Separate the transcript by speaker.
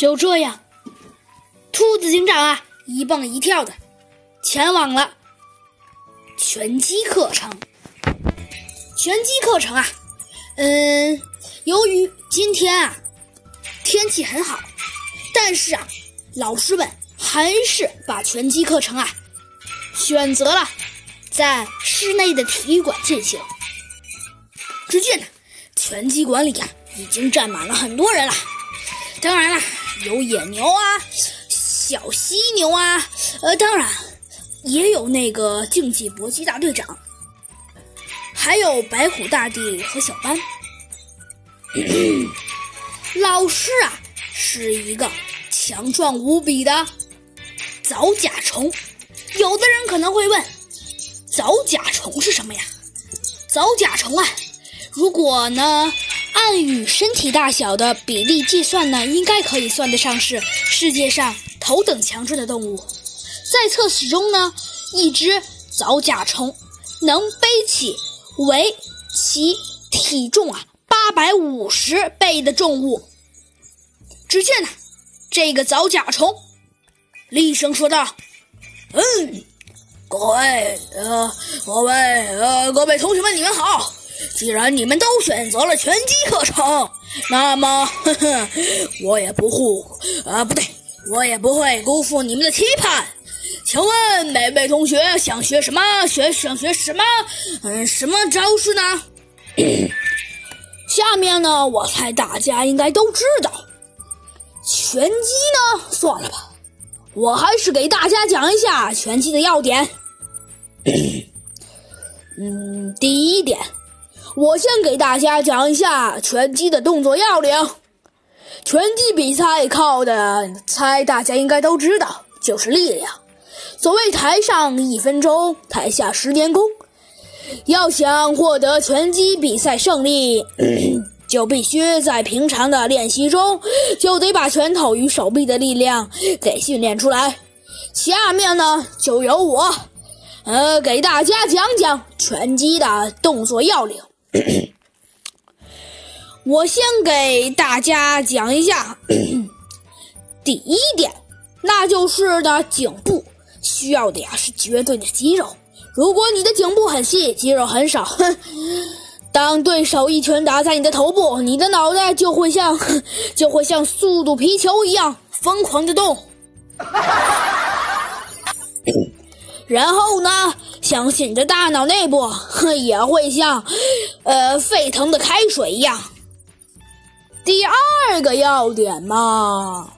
Speaker 1: 就这样，兔子警长啊，一蹦一跳的前往了拳击课程。拳击课程啊，嗯，由于今天啊天气很好，但是啊，老师们还是把拳击课程啊选择了在室内的体育馆进行。只见呢，拳击馆里啊已经站满了很多人了，当然了。有野牛啊，小犀牛啊，呃，当然也有那个竞技搏击大队长，还有白虎大帝和小班。老师啊，是一个强壮无比的早甲虫。有的人可能会问，早甲虫是什么呀？早甲虫啊，如果呢？按与身体大小的比例计算呢，应该可以算得上是世界上头等强壮的动物。在测试中呢，一只早甲虫能背起为其体重啊八百五十倍的重物。只见呢，这个早甲虫厉声说道：“嗯，各位呃，各位呃，各位同学们，你们好。”既然你们都选择了拳击课程，那么，呵呵，我也不护啊，不对，我也不会辜负你们的期盼。请问每位同学想学什么？学想学什么？嗯，什么招式呢？下面呢，我猜大家应该都知道。拳击呢，算了吧，我还是给大家讲一下拳击的要点。嗯，第一点。我先给大家讲一下拳击的动作要领。拳击比赛靠的，猜大家应该都知道，就是力量。所谓台上一分钟，台下十年功。要想获得拳击比赛胜利，就必须在平常的练习中，就得把拳头与手臂的力量给训练出来。下面呢，就由我，呃，给大家讲讲拳击的动作要领。我先给大家讲一下 第一点，那就是的颈部需要的呀是绝对的肌肉。如果你的颈部很细，肌肉很少，哼，当对手一拳打在你的头部，你的脑袋就会像 就会像速度皮球一样疯狂的动。然后呢，相信你的大脑内部也会像，呃，沸腾的开水一样。第二个要点嘛，